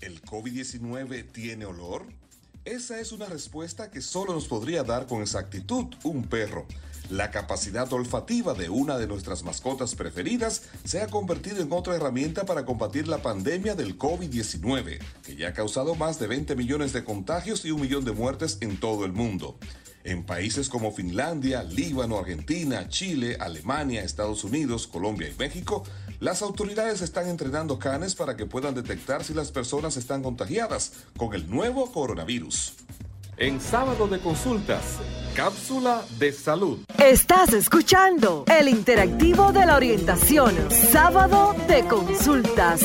¿El COVID-19 tiene olor? Esa es una respuesta que solo nos podría dar con exactitud un perro. La capacidad olfativa de una de nuestras mascotas preferidas se ha convertido en otra herramienta para combatir la pandemia del COVID-19, que ya ha causado más de 20 millones de contagios y un millón de muertes en todo el mundo. En países como Finlandia, Líbano, Argentina, Chile, Alemania, Estados Unidos, Colombia y México, las autoridades están entrenando canes para que puedan detectar si las personas están contagiadas con el nuevo coronavirus. En sábado de consultas, cápsula de salud. Estás escuchando el interactivo de la orientación, sábado de consultas.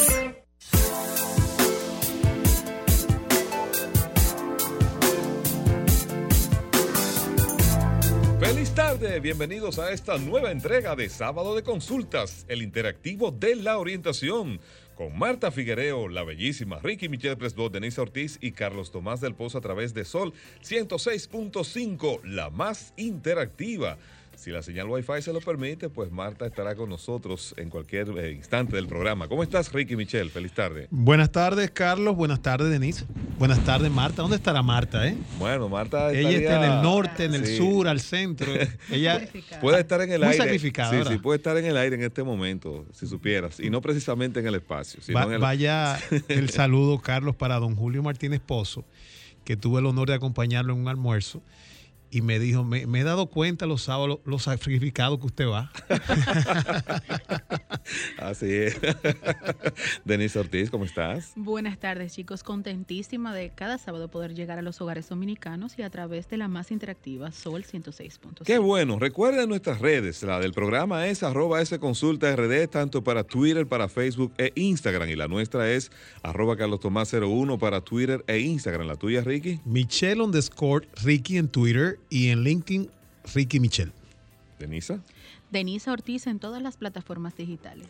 Feliz tarde, bienvenidos a esta nueva entrega de Sábado de Consultas, el interactivo de la orientación, con Marta Figuereo, la bellísima Ricky Michelle Presbot, Denise Ortiz y Carlos Tomás del Pozo a través de Sol 106.5, la más interactiva. Si la señal Wi-Fi se lo permite, pues Marta estará con nosotros en cualquier eh, instante del programa. ¿Cómo estás, Ricky Michelle? Feliz tarde. Buenas tardes, Carlos. Buenas tardes, Denise. Buenas tardes, Marta. ¿Dónde estará Marta, eh? Bueno, Marta Ella está en el norte, en el Sí. sur, al centro. Ella Puede estar en el Muy aire. sacrificada, Sí, sí, puede estar en el aire en este momento, si supieras. Y no precisamente en el espacio. Sino Va- en el- vaya el saludo, Carlos, para don Julio Martínez Pozo, que tuve el honor de acompañarlo en un almuerzo. Y me dijo, me, me he dado cuenta los sábados, lo sacrificado que usted va. Así es. Denise Ortiz, ¿cómo estás? Buenas tardes, chicos. Contentísima de cada sábado poder llegar a los hogares dominicanos y a través de la más interactiva Sol 106.5. Qué bueno. Recuerden nuestras redes. La del programa es arroba S Consulta RD, tanto para Twitter, para Facebook e Instagram. Y la nuestra es arroba Carlos Tomás 01 para Twitter e Instagram. ¿La tuya, Ricky? Michelle underscore Ricky en Twitter y en LinkedIn Ricky Michelle. Denisa. Denise Ortiz en todas las plataformas digitales.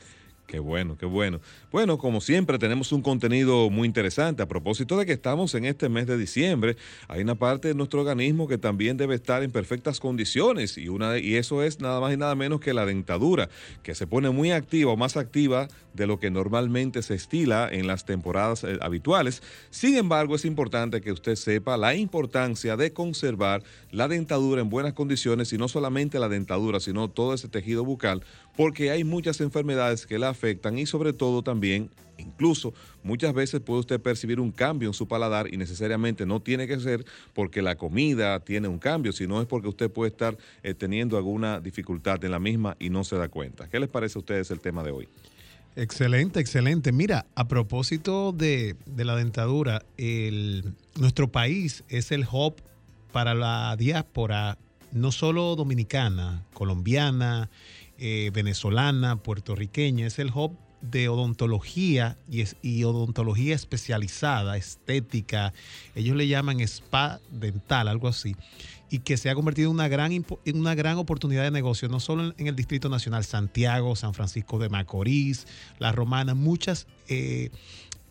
Qué bueno, qué bueno. Bueno, como siempre, tenemos un contenido muy interesante. A propósito de que estamos en este mes de diciembre, hay una parte de nuestro organismo que también debe estar en perfectas condiciones y, una, y eso es nada más y nada menos que la dentadura, que se pone muy activa o más activa de lo que normalmente se estila en las temporadas eh, habituales. Sin embargo, es importante que usted sepa la importancia de conservar la dentadura en buenas condiciones y no solamente la dentadura, sino todo ese tejido bucal, porque hay muchas enfermedades que la afectan y sobre todo también, incluso muchas veces puede usted percibir un cambio en su paladar y necesariamente no tiene que ser porque la comida tiene un cambio, sino es porque usted puede estar eh, teniendo alguna dificultad en la misma y no se da cuenta. ¿Qué les parece a ustedes el tema de hoy? Excelente, excelente. Mira, a propósito de, de la dentadura, el- nuestro país es el hub para la diáspora, no solo dominicana, colombiana, eh, venezolana, puertorriqueña, es el hub de odontología y, es- y odontología especializada, estética, ellos le llaman spa dental, algo así, y que se ha convertido en una gran, una gran oportunidad de negocio, no solo en, el Distrito Nacional, Santiago, San Francisco de Macorís, La Romana, muchas eh,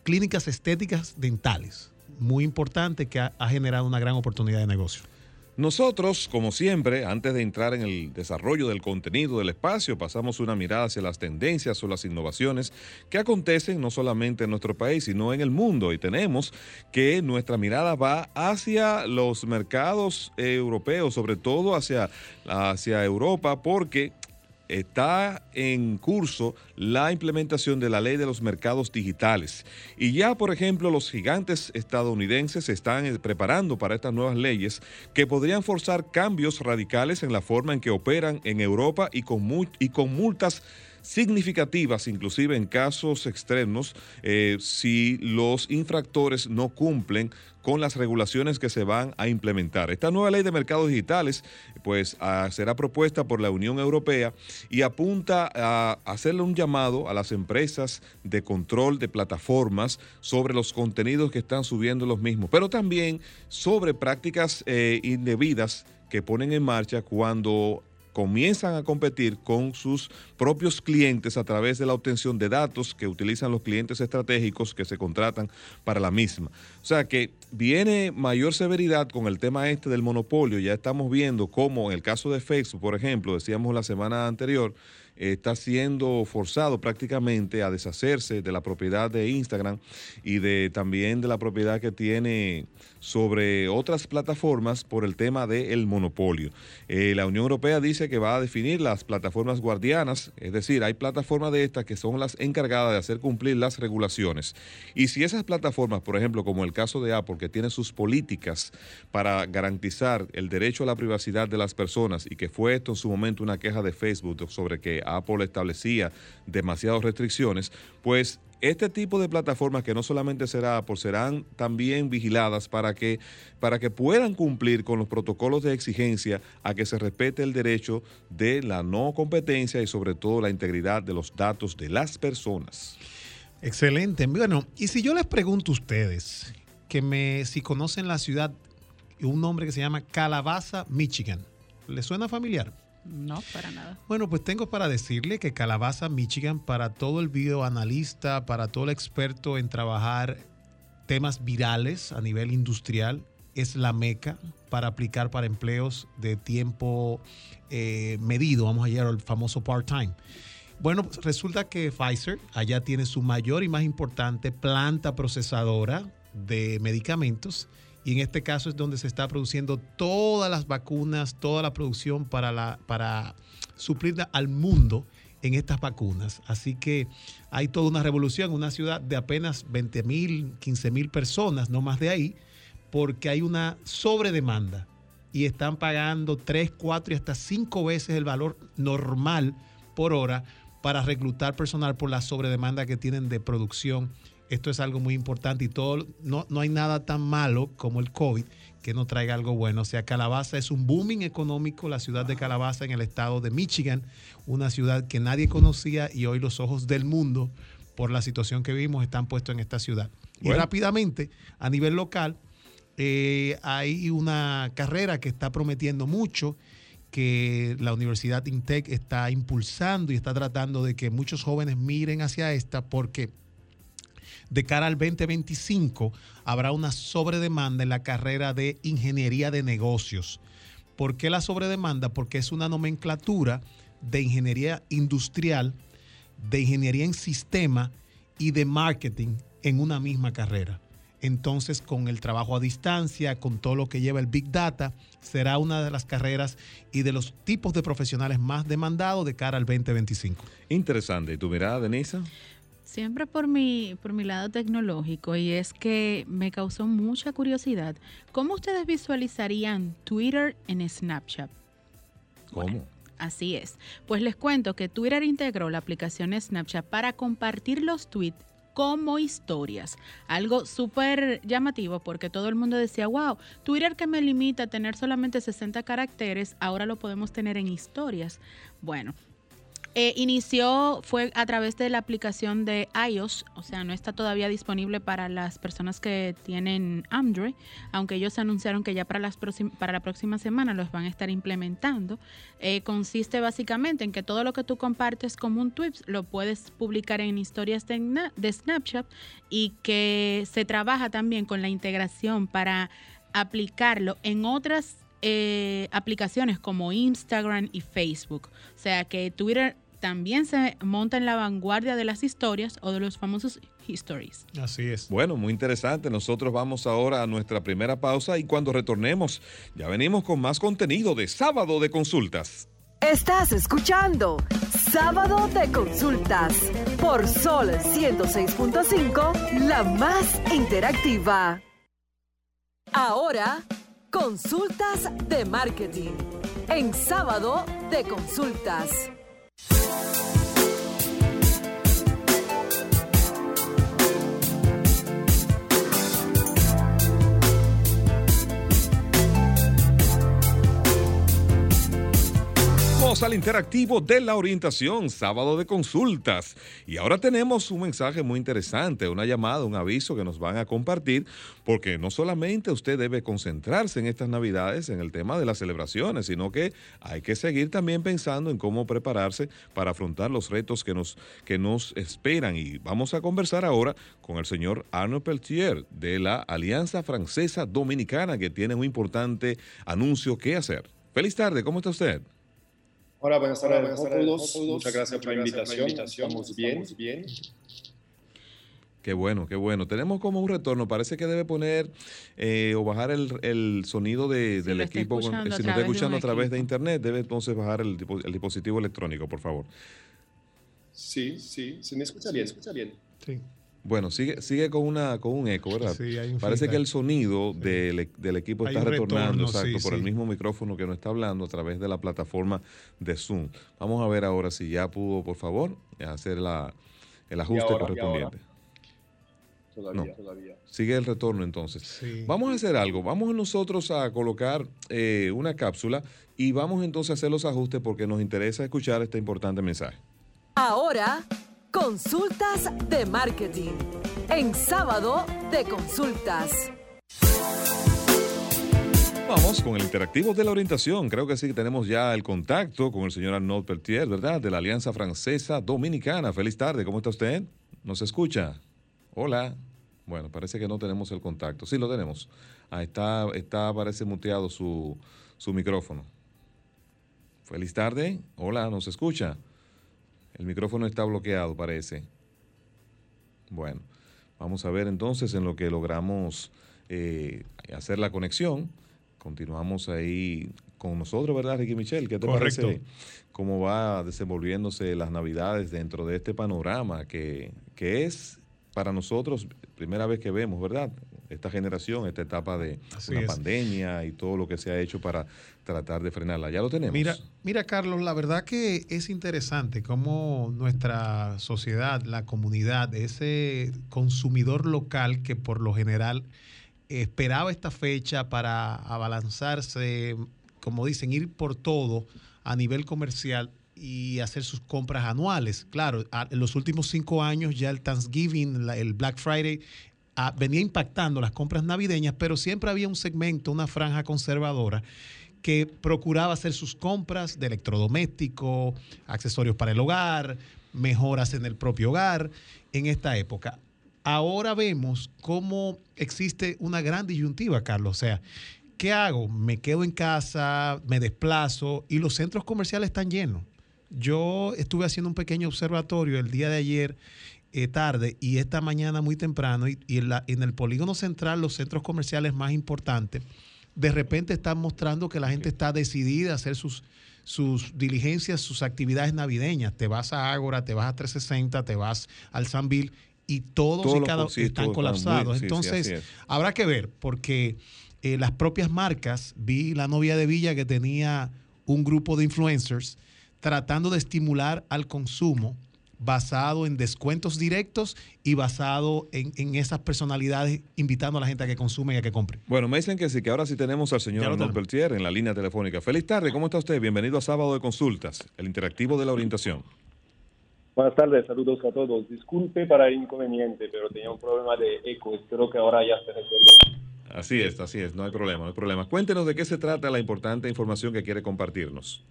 clínicas estéticas dentales. Muy importante que ha generado una gran oportunidad de negocio. Nosotros, como siempre, antes de entrar en el desarrollo del contenido del espacio, pasamos una mirada hacia las tendencias o las innovaciones que acontecen no solamente en nuestro país, sino en el mundo. Y tenemos que nuestra mirada va hacia los mercados eh, europeos, sobre todo hacia, hacia Europa, porque está en curso la implementación de la ley de los mercados digitales. Y ya, por ejemplo, los gigantes estadounidenses se están eh, preparando para estas nuevas leyes que podrían forzar cambios radicales en la forma en que operan en Europa y con, y con multas significativas, inclusive en casos extremos, eh, si los infractores no cumplen con las regulaciones que se van a implementar. Esta nueva ley de mercados digitales pues será propuesta por la Unión Europea y apunta a hacerle un llamado a las empresas de control de plataformas sobre los contenidos que están subiendo los mismos, pero también sobre prácticas eh, indebidas que ponen en marcha cuando comienzan a competir con sus propios clientes a través de la obtención de datos que utilizan los clientes estratégicos que se contratan para la misma. O sea que viene mayor severidad con el tema este del monopolio. Ya estamos viendo cómo en el caso de Facebook, por ejemplo, decíamos la semana anterior, está siendo forzado prácticamente a deshacerse de la propiedad de Instagram y de también de la propiedad que tiene sobre otras plataformas por el tema del monopolio. Eh, la Unión Europea dice que va a definir las plataformas guardianas, es decir, hay plataformas de estas que son las encargadas de hacer cumplir las regulaciones. Y si esas plataformas, por ejemplo, como el caso de Apple, que tiene sus políticas para garantizar el derecho a la privacidad de las personas y que fue esto en su momento una queja de Facebook sobre que Apple establecía demasiadas restricciones, pues este tipo de plataformas que no solamente será serán también vigiladas para que, para que puedan cumplir con los protocolos de exigencia a que se respete el derecho de la no competencia y sobre todo la integridad de los datos de las personas. Excelente. Bueno, y si yo les pregunto a ustedes que me, si conocen la ciudad, un nombre que se llama Calabaza, Michigan, ¿les suena familiar? No, para nada. Bueno, pues tengo para decirle que Calabaza, Michigan, para todo el videoanalista, para todo el experto en trabajar temas virales a nivel industrial, es la meca para aplicar para empleos de tiempo eh, medido, vamos a llegar al famoso part-time. Bueno, pues resulta que Pfizer allá tiene su mayor y más importante planta procesadora de medicamentos y en este caso es donde se está produciendo todas las vacunas, toda la producción para, la, para suplir al mundo en estas vacunas. Así que hay toda una revolución, una ciudad de apenas 20 mil, 15 mil personas, no más de ahí, porque hay una sobredemanda y están pagando 3, 4 y hasta 5 veces el valor normal por hora para reclutar personal por la sobredemanda que tienen de producción esto es algo muy importante y todo, no, no hay nada tan malo como el COVID que no traiga algo bueno. O sea, Calabaza es un booming económico, la ciudad de Calabaza en el estado de Michigan, una ciudad que nadie conocía y hoy los ojos del mundo por la situación que vimos están puestos en esta ciudad. Y rápidamente, a nivel local, eh, hay una carrera que está prometiendo mucho, que la Universidad INTEC está impulsando y está tratando de que muchos jóvenes miren hacia esta porque de cara al 2025 habrá una sobredemanda en la carrera de ingeniería de negocios. ¿Por qué la sobredemanda? Porque es una nomenclatura de ingeniería industrial, de ingeniería en sistema y de marketing en una misma carrera. Entonces, con el trabajo a distancia, con todo lo que lleva el Big Data, será una de las carreras y de los tipos de profesionales más demandados de cara al 2025. Interesante. ¿Y tu mirada, Denisa? Siempre por mi, por mi lado tecnológico y es que me causó mucha curiosidad. ¿Cómo ustedes visualizarían Twitter en Snapchat? ¿Cómo? así es. Pues les cuento que Twitter integró la aplicación Snapchat para compartir los tweets como historias. Algo súper llamativo porque todo el mundo decía, wow, Twitter que me limita a tener solamente 60 caracteres, ahora lo podemos tener en historias. Bueno, eh, inició, fue a través de la aplicación de iOS, o sea, no está todavía disponible para las personas que tienen Android, aunque ellos anunciaron que ya para, las para la próxima semana los van a estar implementando. Eh, consiste básicamente en que todo lo que tú compartes como un tweet lo puedes publicar en historias de, de Snapchat y que se trabaja también con la integración para aplicarlo en otras eh, aplicaciones como Instagram y Facebook. O sea que Twitter también se monta en la vanguardia de las historias o de los famosos histories. Así es. Bueno, muy interesante. Nosotros vamos ahora a nuestra primera pausa y cuando retornemos ya venimos con más contenido de sábado de consultas. Estás escuchando Sábado de Consultas por Sol 106.5, la más interactiva. Ahora, consultas de marketing en Sábado de Consultas. Al interactivo de la orientación, sábado de consultas. Y ahora tenemos un mensaje muy interesante, una llamada, un aviso que nos van a compartir, porque no solamente usted debe concentrarse en estas navidades, en el tema de las celebraciones, sino que hay que seguir también pensando en cómo prepararse para afrontar los retos que nos, que nos esperan. Y vamos a conversar ahora con el señor Arnaud Peltier de la Alianza Francesa Dominicana, que tiene un importante anuncio que hacer. Feliz tarde, ¿cómo está usted? Hola, buenas tardes, buenas tardes todos. Muchas gracias por la invitación. Estamos bien, bien. Qué bueno, qué bueno. Tenemos como un retorno. Parece que debe poner eh, o bajar el, el sonido de, del equipo. si nos está escuchando a través de internet, debe entonces bajar el, el, dispositivo electrónico, por favor. Sí, sí, se me escucha bien, escucha bien. Sí. Bueno, sigue, sigue con una con un eco, ¿verdad? Sí, hay un Parece feedback. que el sonido del, del equipo Hay está retornando, retorno, exacto, sí, por el mismo micrófono que nos está hablando a través de la plataforma de Zoom. Vamos a ver ahora si ya pudo, por favor, hacer la, el ajuste correspondiente. Todavía, No. todavía. Sigue el retorno entonces. Sí. Vamos a hacer algo. Vamos nosotros a colocar eh, una cápsula y vamos entonces a hacer los ajustes porque nos interesa escuchar este importante mensaje. Ahora, consultas de marketing. En sábado de consultas. Vamos con el interactivo de la orientación. Creo que sí que tenemos ya el contacto con el señor Arnaud Peltier, ¿verdad? De la Alianza Francesa Dominicana. Feliz tarde, ¿cómo está usted? ¿Nos escucha? Hola. Bueno, parece que no tenemos el contacto. Sí, lo tenemos. Ah, está, está parece muteado su, su micrófono. Feliz tarde. Hola, ¿nos escucha? El micrófono está bloqueado, parece. Bueno, vamos a ver entonces en lo que logramos eh, hacer la conexión. Continuamos ahí con nosotros, ¿verdad, Ricky Michel? ¿Qué te Correcto. parece cómo va desenvolviéndose las Navidades dentro de este panorama que, que es para nosotros primera vez que vemos, ¿verdad? Esta generación, esta etapa de es. pandemia y todo lo que se ha hecho para tratar de frenarla. Ya lo tenemos. Mira, mira, Carlos, la verdad que es interesante cómo nuestra sociedad, la comunidad, ese consumidor local que por lo general esperaba esta fecha para abalanzarse, como dicen, ir por todo a nivel comercial y hacer sus compras anuales. Claro, en los últimos cinco años ya el Thanksgiving, la- el Black Friday, venía impactando las compras navideñas, pero siempre había un segmento, una franja conservadora que procuraba hacer sus compras de electrodomésticos, accesorios para el hogar, mejoras en el propio hogar en esta época. Ahora vemos cómo existe una gran disyuntiva, Carlos. O sea, ¿qué hago? Me quedo en casa, me desplazo y los centros comerciales están llenos. Yo estuve haciendo un pequeño observatorio el día de ayer eh, tarde y esta mañana muy temprano y, y en, la- en el polígono central, los centros comerciales más importantes, de repente están mostrando que la gente está decidida a hacer sus, sus diligencias, sus actividades navideñas. Te vas a Ágora, te vas a 360, te vas al San Bill y todos Todos y cada sí, están colapsados. sí, Entonces, habrá que ver, porque eh, las propias marcas, vi la novia de Villa que tenía un grupo de influencers tratando de estimular al consumo basado en descuentos directos y basado en, en esas personalidades invitando a la gente a que consume y a que compre. Bueno, me dicen que sí, que ahora sí tenemos al señor Arnold. Peltier en la línea telefónica. Feliz tarde, ¿cómo está usted? Bienvenido a Sábado de Consultas, el interactivo de la orientación. Buenas tardes, saludos a todos. Disculpe para el inconveniente, pero tenía un problema de eco. Espero que ahora ya se resuelva. Así es, así es, no hay problema, no hay problema. Cuéntenos de qué se trata la importante información que quiere compartirnos.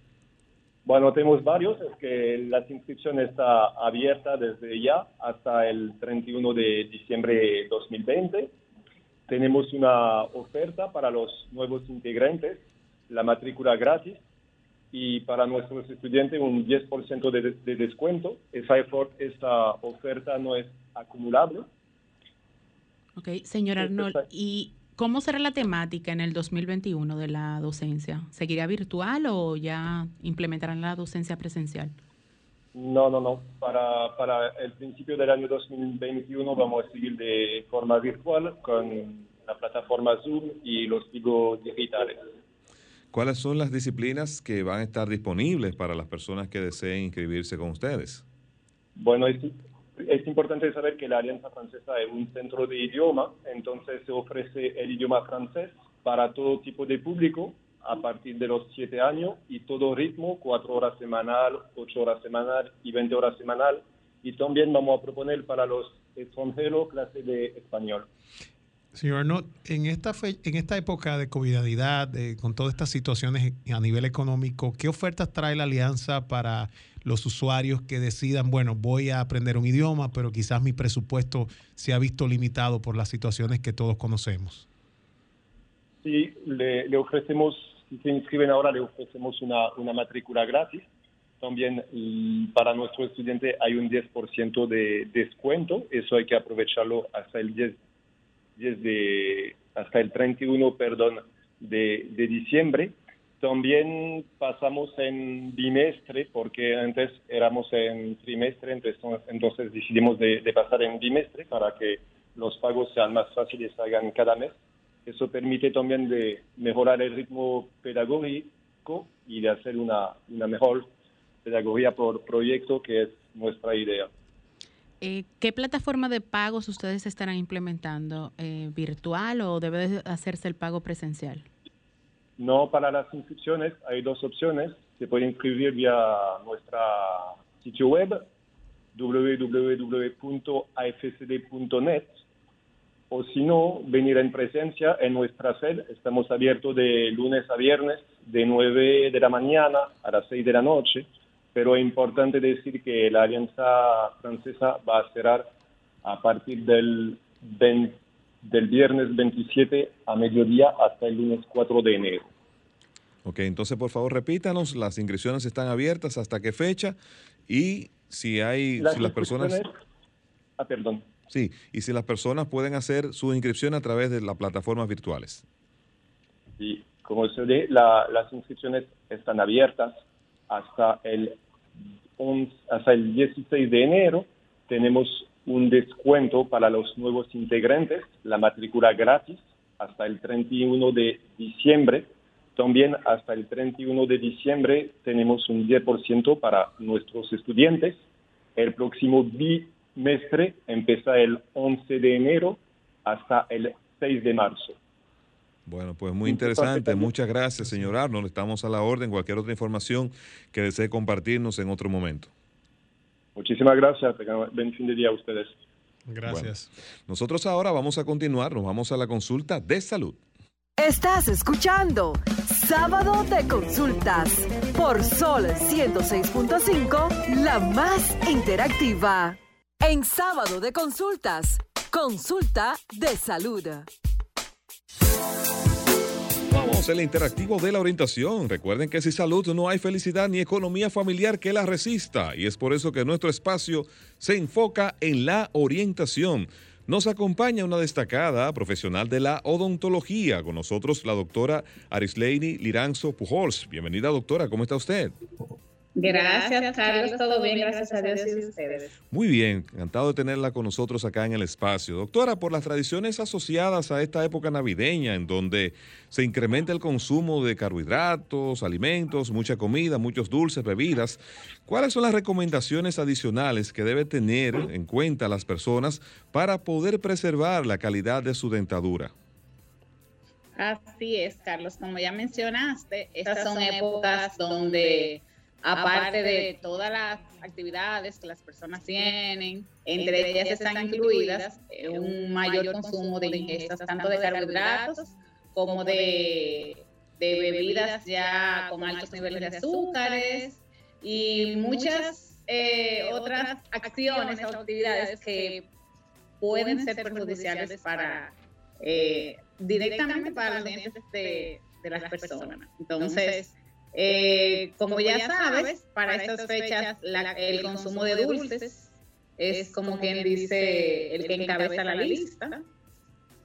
Bueno, tenemos varios. Es que la inscripción está abierta desde ya hasta el 31 de diciembre de 2020. Tenemos una oferta para los nuevos integrantes, la matrícula gratis y para nuestros estudiantes un 10% de, de descuento. Esa, esa oferta no es acumulable. Ok, señor Esto Arnold, ¿y cómo será la temática en el 2021 de la docencia? ¿Seguirá virtual o ya implementarán la docencia presencial? No, no, no. Para, para el principio del año 2021 vamos a seguir de forma virtual con la plataforma Zoom y los libros digitales. ¿Cuáles son las disciplinas que van a estar disponibles para las personas que deseen inscribirse con ustedes? Bueno, es, importante saber que la Alianza Francesa es un centro de idioma, entonces se ofrece el idioma francés para todo tipo de público, a partir de los 7 años y todo ritmo, 4 horas semanal, 8 horas semanal y 20 horas semanal. Y también vamos a proponer para los extranjeros clase de español. Señor Arnold, en esta, en esta época de covidalidad, con todas estas situaciones a nivel económico, ¿qué ofertas trae la alianza para los usuarios que decidan, bueno, voy a aprender un idioma, pero quizás mi presupuesto se ha visto limitado por las situaciones que todos conocemos? Sí, le, ofrecemos, si se inscriben ahora, le ofrecemos una, una matrícula gratis. También para nuestro estudiante hay un 10% de descuento, eso hay que aprovecharlo hasta el 10 desde hasta el 31 perdón, de, de diciembre. También pasamos en bimestre, porque antes éramos en trimestre, entonces, decidimos de, pasar en bimestre para que los pagos sean más fáciles, hagan cada mes. Eso permite también de mejorar el ritmo pedagógico y de hacer una, una mejor pedagogía por proyecto, que es nuestra idea. Eh, ¿Qué plataforma de pagos ustedes estarán implementando? Eh, ¿Virtual o debe hacerse el pago presencial? No, para las inscripciones hay dos opciones. Se puede inscribir vía nuestra sitio web www.afcd.net o si no, venir en presencia en nuestra sede. Estamos abiertos de lunes a viernes de 9 de la mañana a las 6 de la noche pero es importante decir que la Alianza Francesa va a cerrar a partir del, del viernes 27 a mediodía hasta el lunes 4 de enero. Ok, entonces por favor repítanos, las inscripciones están abiertas hasta qué fecha y si hay, si las personas... Ah, perdón. Sí, y si las personas pueden hacer su inscripción a través de las plataformas virtuales. Sí, como se ve, las inscripciones están abiertas hasta el hasta el 16 de enero tenemos un descuento para los nuevos integrantes, la matrícula gratis hasta el 31 de diciembre. También hasta el 31 de diciembre tenemos un 10% para nuestros estudiantes. El próximo bimestre empieza el 11 de enero hasta el 6 de marzo. Bueno, pues muy interesante. Muchas gracias, señor Arnold. Estamos a la orden. Cualquier otra información que desee compartirnos en otro momento. Muchísimas gracias. Buen fin de día a ustedes. Gracias. nosotros ahora vamos a continuar. Nos vamos a la consulta de salud. Estás escuchando Sábado de Consultas por Sol 106.5, la más interactiva. En Sábado de Consultas, consulta de salud. Vamos el interactivo de la orientación. Recuerden que sin salud no hay felicidad ni economía familiar que la resista y es por eso que nuestro espacio se enfoca en la orientación. Nos acompaña una destacada profesional de la odontología, con nosotros la doctora Arisleini Liranzo Pujols. Bienvenida doctora, ¿cómo está usted? Gracias, Carlos. Todo bien, gracias a Dios y a ustedes. Muy bien, encantado de tenerla con nosotros acá en el espacio. Doctora, por las tradiciones asociadas a esta época navideña, en donde se incrementa el consumo de carbohidratos, alimentos, mucha comida, muchos dulces, bebidas, ¿cuáles son las recomendaciones adicionales que debe tener en cuenta las personas para poder preservar la calidad de su dentadura? Así es, Carlos. Como ya mencionaste, estas son épocas donde aparte de todas las actividades que las personas tienen, entre ellas están incluidas eh, un mayor consumo de ingestas tanto de carbohidratos como de, bebidas ya con altos niveles de azúcares y muchas eh, otras acciones o actividades que pueden ser perjudiciales para eh, directamente para los dientes de, de las personas. Entonces, eh, como ya sabes, para estas fechas el consumo de dulces es como quien dice el que encabeza la lista.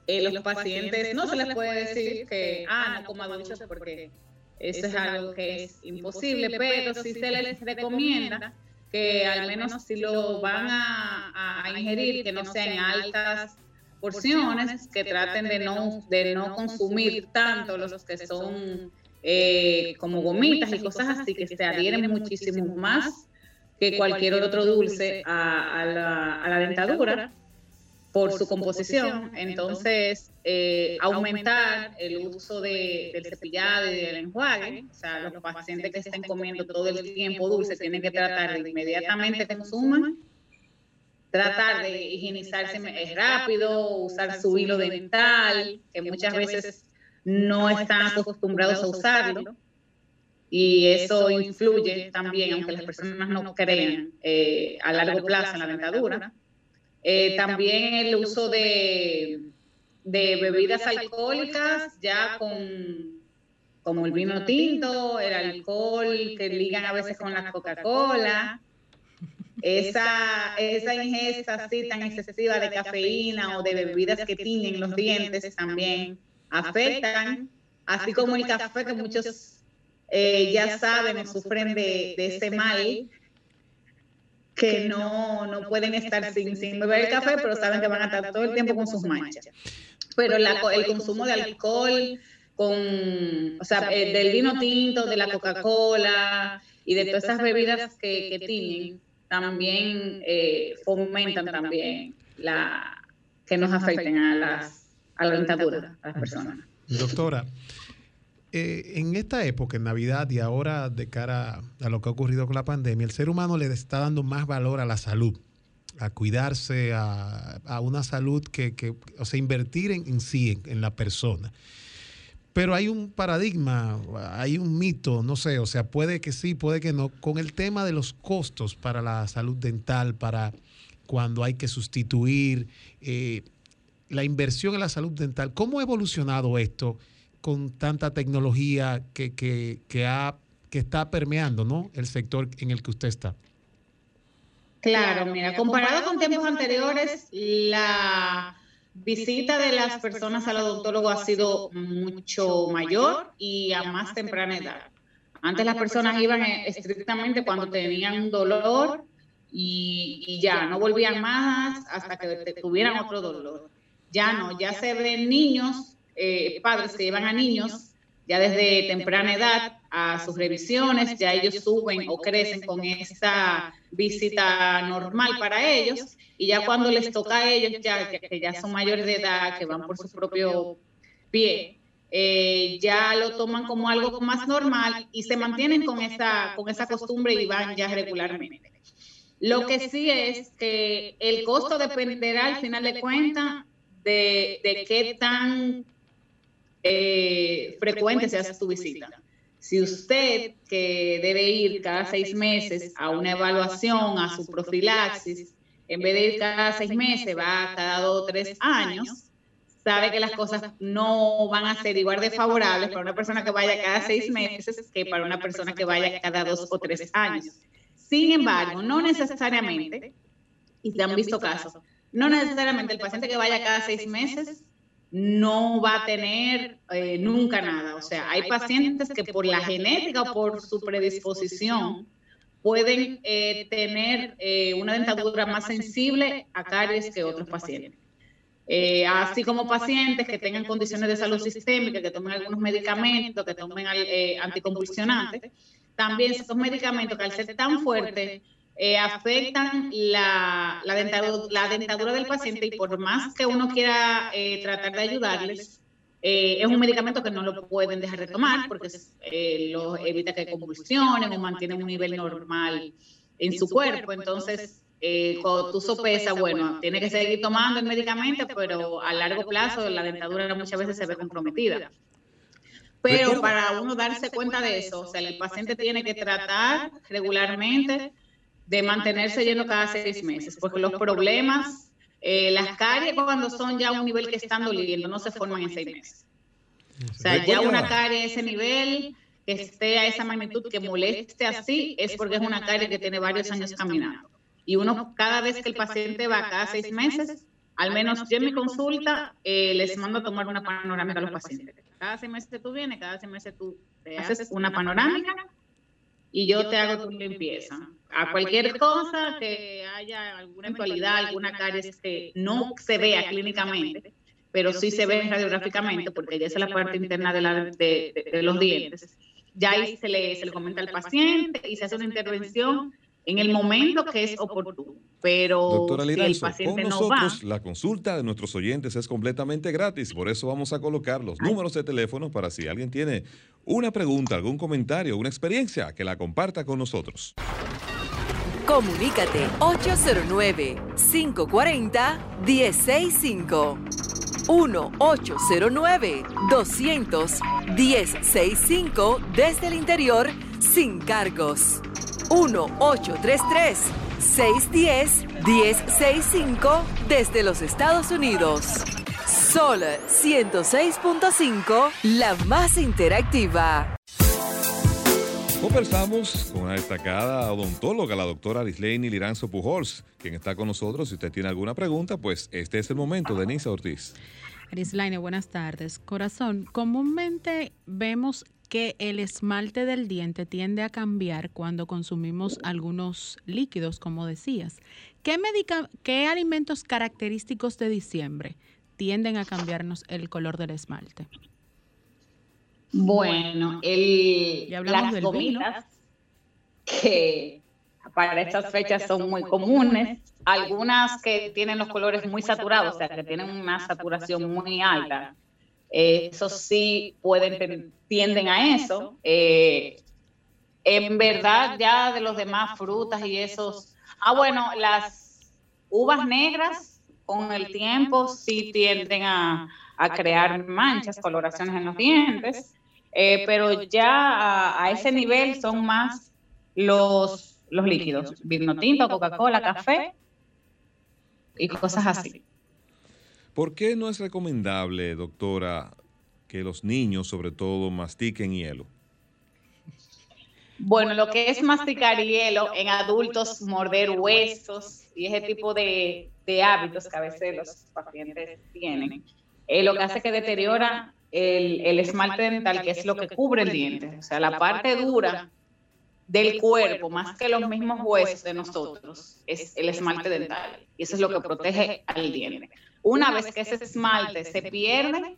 Eh, los pacientes no se les puede decir que, ah, no coma dulces porque eso es algo que es imposible, pero sí se les recomienda que al menos si lo van a, a ingerir, que no sean altas porciones, que traten de no, de no consumir tanto los que son eh, como gomitas y cosas así que se adhieren muchísimo más que cualquier otro dulce a, la, dentadura. por su composición. Entonces, eh, aumentar el uso de, del cepillado y del enjuague. O sea, los pacientes que estén comiendo todo el tiempo dulce tienen que tratar de inmediatamente consuman. Tratar de higienizarse rápido, usar su hilo dental, que muchas veces no están acostumbrados a usarlo. Y eso influye también, aunque las personas no crean, eh, a largo plazo en la dentadura. Eh, también el uso de, de bebidas alcohólicas ya con como el vino tinto, el alcohol que ligan a veces con la Coca-Cola, esa, esa ingesta así tan excesiva de cafeína o de bebidas que tiñen los dientes también afectan, así como el café que muchos eh, ya saben o sufren de, de ese mal que no, no pueden estar sin, sin beber el café, pero saben que van a estar todo el tiempo con sus manchas. Pero el consumo de alcohol, con, o sea, eh, del vino tinto, de la Coca-Cola y de todas esas bebidas que, que tienen, también eh, fomentan también la que nos afecten a, las, a la dentadura, a las personas. Doctora, eh, en esta época, en Navidad y ahora de cara a lo que ha ocurrido con la pandemia, el ser humano le está dando más valor a la salud, a cuidarse, a, una salud que, que, o sea, invertir en, sí, en, la persona. Pero hay un paradigma, hay un mito, no sé, o sea, puede que sí, puede que no, con el tema de los costos para la salud dental, para cuando hay que sustituir eh, la inversión en la salud dental. ¿Cómo ha evolucionado esto? con tanta tecnología que, que, ha, que está permeando ¿no? el sector en el que usted está? Claro, mira, comparado con tiempos anteriores, la visita de las personas al odontólogo ha sido mucho mayor y a más temprana edad. Antes las personas iban estrictamente cuando tenían un dolor y, y ya, no volvían más hasta que tuvieran otro dolor. Ya no, ya se ven niños eh, padres que llevan a niños ya desde temprana edad a sus revisiones, ya ellos suben o crecen con esta visita normal para ellos y ya cuando les toca a ellos, ya que ya son mayores de edad, que van por su propio pie, eh, ya lo toman como algo más normal y se mantienen con esa, con esa costumbre y van ya regularmente. Lo que sí es que el costo dependerá al final de cuentas de, qué tan eh, frecuente sea tu visita. Si usted que debe ir cada seis meses a una evaluación, a su profilaxis, en vez de ir cada seis meses, va cada dos o tres años, sabe que las cosas no van a ser igual de favorables para una persona que vaya cada seis meses que para una persona que vaya cada dos o tres años. Sin embargo, no necesariamente, y se han visto casos, no necesariamente el paciente que vaya cada seis meses no va a tener eh, nunca nada. O sea, hay pacientes que por la genética o por su predisposición pueden eh, tener eh, una dentadura más sensible a caries que otros pacientes. así como pacientes que tengan condiciones de salud sistémica, que tomen algunos medicamentos, que tomen anticonvulsionantes, también esos medicamentos que al ser tan fuertes eh, afectan la, la, dentadura, del paciente y por más que uno quiera eh, tratar de ayudarles, eh, es un medicamento que no lo pueden dejar de tomar porque lo evita que convulsionen o mantienen un nivel normal en su cuerpo. Entonces, cuando tú sopesas, bueno, tiene que seguir tomando el medicamento, pero a largo plazo la dentadura muchas veces se ve comprometida. Pero para uno darse cuenta de eso, o sea, el paciente tiene que tratar regularmente de mantenerse lleno cada seis meses, porque los problemas, eh, las caries cuando son ya a un nivel que están doliendo, no se forman en seis meses. O sea, ya una carie a ese nivel, que esté a esa magnitud, que moleste así, es porque es una carie que tiene varios años caminando. Y uno, cada vez que el paciente va cada seis meses, al menos yo en mi consulta, eh, les mando a tomar una panorámica a los pacientes. Cada seis meses tú vienes, cada seis meses tú te haces una panorámica y yo te hago tu limpieza. A cualquier cosa que haya alguna eventualidad, alguna caries que no se vea clínicamente, pero sí se ve radiográficamente, porque ya es la parte interna de, la, de, los dientes. Ya ahí se le, se le comenta al paciente y se hace una intervención en el momento que es oportuno. Pero Doctora si el paciente con no va, nosotros la consulta de nuestros oyentes es completamente gratis, por eso vamos a colocar los números de teléfono para si alguien tiene una pregunta, algún comentario, una experiencia, que la comparta con nosotros. Comunícate 809-540-1065. 1-809-200-1065 desde el interior sin cargos. 1-833-610-1065 desde los Estados Unidos. Sol 106.5, la más interactiva. Conversamos con una destacada odontóloga, la doctora Arisleni Liranzo Pujols, quien está con nosotros. Si usted tiene alguna pregunta, pues este es el momento, Denise Ortiz. Arislaine, buenas tardes. Corazón, comúnmente vemos que el esmalte del diente tiende a cambiar cuando consumimos algunos líquidos, como decías. ¿Qué, medica- qué alimentos característicos de diciembre tienden a cambiarnos el color del esmalte? Bueno, el, Ya hablamos las del gomitas, que para estas fechas son muy comunes, algunas que tienen los colores muy saturados, o sea, que tienen una saturación muy alta, eh, eso sí pueden, tienden a eso. Eh, en verdad, ya de los demás frutas y esos, ah, bueno, las uvas negras con el tiempo sí tienden a, crear manchas, coloraciones en los dientes. Eh, pero ya a, a ese nivel son más los, los líquidos, vino tinto, Coca-Cola, café y cosas así. ¿Por qué no es recomendable, doctora, que los niños, sobre todo, mastiquen hielo? Bueno, lo que es masticar hielo en adultos, morder huesos y ese tipo de, de hábitos que a veces los pacientes tienen, eh, lo que hace que deteriora el, el esmalte dental, que es lo que cubre el diente. O sea, la parte dura del cuerpo, más que los mismos huesos de nosotros, es el esmalte dental. Y eso es lo que protege al diente. Una vez que ese esmalte se pierde,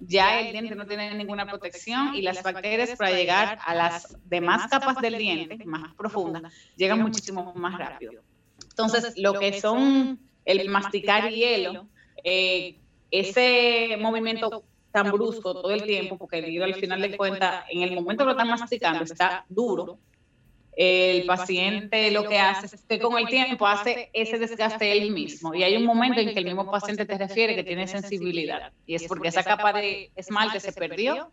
ya el diente no tiene ninguna protección y las bacterias para llegar a las demás capas del diente, más profundas, llegan muchísimo más rápido. Entonces, lo que son el masticar hielo, eh, ese movimiento tan brusco todo el tiempo, porque el al final de cuentas, en el momento que lo están masticando, está duro, el paciente lo que hace es que con el tiempo hace ese desgaste él mismo. Y hay un momento en que el mismo paciente te refiere que tiene sensibilidad. Y es porque esa capa de esmalte se perdió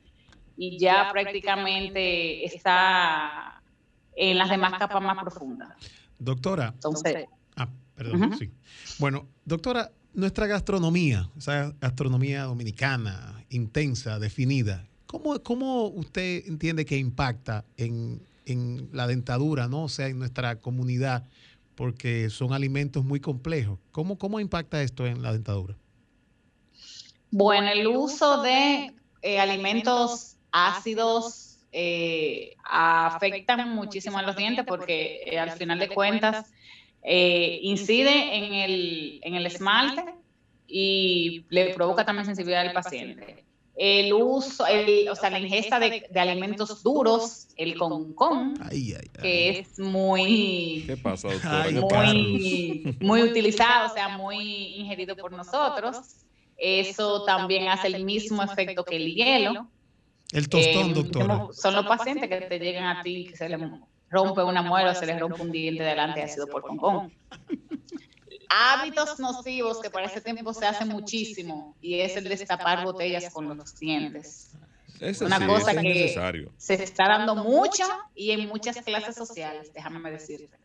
y ya prácticamente está en las demás capas más profundas. Doctora, Entonces, ah, perdón, Ujú. sí. Bueno, doctora, nuestra gastronomía, esa gastronomía dominicana, intensa, definida, ¿cómo, cómo usted entiende que impacta en, en la dentadura, ¿no? O sea, en nuestra comunidad, porque son alimentos muy complejos. ¿Cómo, cómo impacta esto en la dentadura? Bueno, el uso de eh, alimentos ácidos eh, afectan muchísimo a los dientes porque eh, al final de cuentas eh, incide en el, en el esmalte y le provoca también sensibilidad al paciente. El uso, el, o sea, la ingesta de, de alimentos duros, el concón, Ay, ay, ay. que es muy, muy, muy utilizado, o sea, muy ingerido por nosotros. Eso también hace el mismo efecto que el hielo. El tostón, Eh, doctora. Son los pacientes que te llegan a ti que se les rompe una muela o se les rompe un diente delante ácido por concón. Hábitos nocivos que para ese tiempo se hace muchísimo y es el destapar botellas con los dientes. Ese Una sí, cosa es que- necesario. Se está dando mucha y en muchas clases sociales, déjame decirte.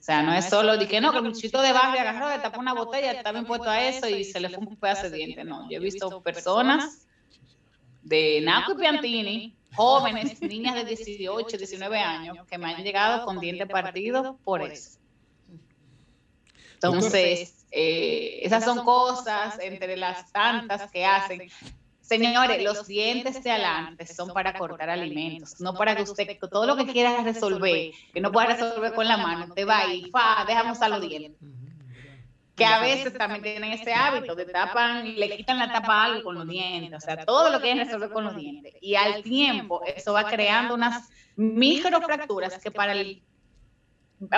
O sea, no es solo de que no, que el muchachito de barrio agarró, le tapó una botella, estaba impuesto a eso y se le fue un pedazo de diente. No, yo he visto personas de Naco y Piantini, jóvenes, niñas de 18, 19 años, que me han llegado con dientes partidos por eso. Entonces, eh, esas son cosas entre las tantas que hacen. Señores, los dientes de adelante son para cortar alimentos, no para que usted, todo lo que quiera resolver, que no pueda resolver con la mano, te va y fa, dejamos a los dientes. Que a veces también tienen ese hábito de tapan, le quitan la tapa a algo con los dientes, o sea, todo lo quieren resolver con los dientes. Y al tiempo, eso va creando unas microfracturas que para el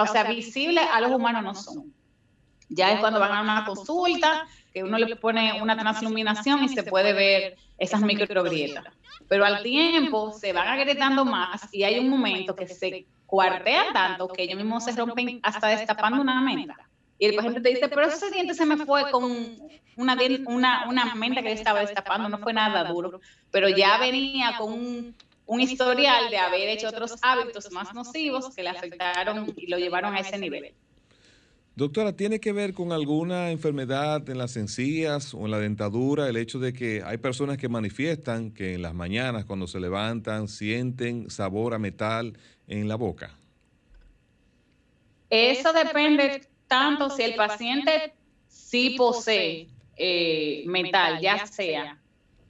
o sea, visibles a los humanos no son. Ya es cuando van a una consulta, que uno le pone una transluminación y se puede ver esas microgrietas. Pero al tiempo se van agrietando más y hay un momento que se cuartean tanto que ellos mismos se rompen hasta destapando una menta. Y el paciente te dice, pero ese diente se me fue con una, una, una menta que estaba destapando, no fue nada duro, pero ya venía con un, un historial de haber hecho otros hábitos más nocivos que le afectaron y lo llevaron a ese nivel. Doctora, ¿tiene que ver con alguna enfermedad en las encías o en la dentadura el hecho de que hay personas que manifiestan que en las mañanas cuando se levantan sienten sabor a metal en la boca? Eso depende tanto si el paciente sí posee eh, metal, ya sea,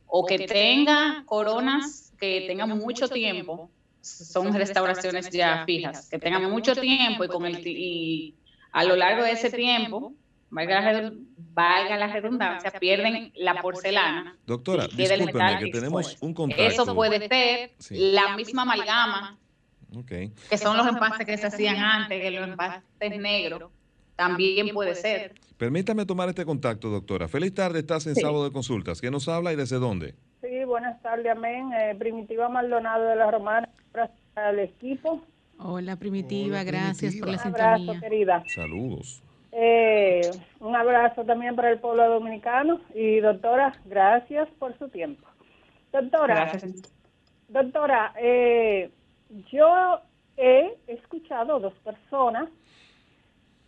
o que tenga coronas que tengan mucho tiempo, son restauraciones ya fijas, que tengan mucho tiempo y con el y a lo largo de ese tiempo, valga la, redundancia, pierden la porcelana. Doctora, discúlpeme que tenemos un contacto. Eso puede ser la misma amalgama, que son los empastes que se hacían antes, que los empastes negros, también puede ser. Permítame tomar este contacto, doctora. Feliz tarde, estás en sábado de consultas. ¿Qué nos habla y desde dónde? Sí, buenas tardes, amén. Eh, Primitiva Maldonado de la Romana, al equipo. Hola Primitiva, gracias por la sintonía. Un abrazo, querida. Saludos. Eh, un abrazo también para el pueblo dominicano y doctora, gracias por su tiempo. Doctora, doctora, eh, yo he escuchado dos personas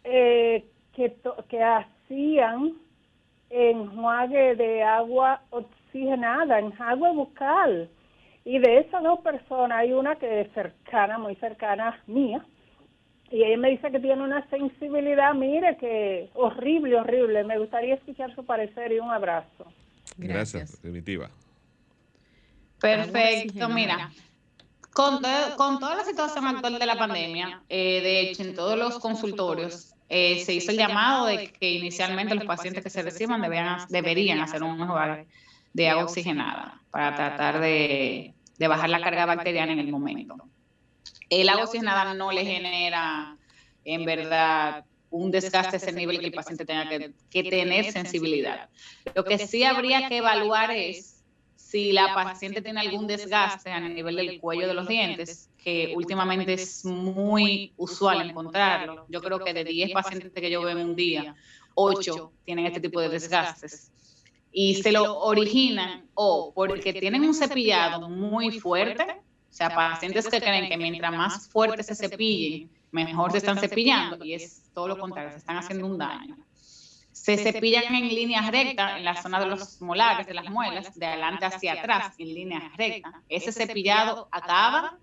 eh, que, que hacían enjuague de agua oxigenada, enjuague bucal y de esas dos personas hay una que es cercana, muy cercana mía, y ella me dice que tiene una sensibilidad, mire, que horrible, horrible. Me gustaría escuchar su parecer y un abrazo. Gracias, primitiva. Perfecto, mira. Con, con, toda la situación actual de la pandemia, eh, de hecho, en todos los consultorios eh, se hizo el llamado de que inicialmente los pacientes que se reciban deberían, deberían hacer un mejor de agua oxigenada para tratar de, bajar la carga bacteriana en el momento. El agua oxigenada no le genera, en verdad, un desgaste a ese nivel que el paciente tenga que, que tener sensibilidad. Lo que sí habría que evaluar es si la paciente tiene algún desgaste a nivel del cuello de los dientes, que últimamente es muy usual encontrarlo. Yo creo que de 10 pacientes que yo veo en un día, 8 tienen este tipo de desgastes y se lo originan o porque tienen un cepillado muy fuerte, o sea, pacientes que creen que mientras más fuerte se cepillen, mejor se están cepillando y es todo lo contrario, se están haciendo un daño. Se cepillan en líneas rectas en la zona de los molares, de las muelas, de adelante hacia atrás, en líneas rectas. Ese cepillado acaba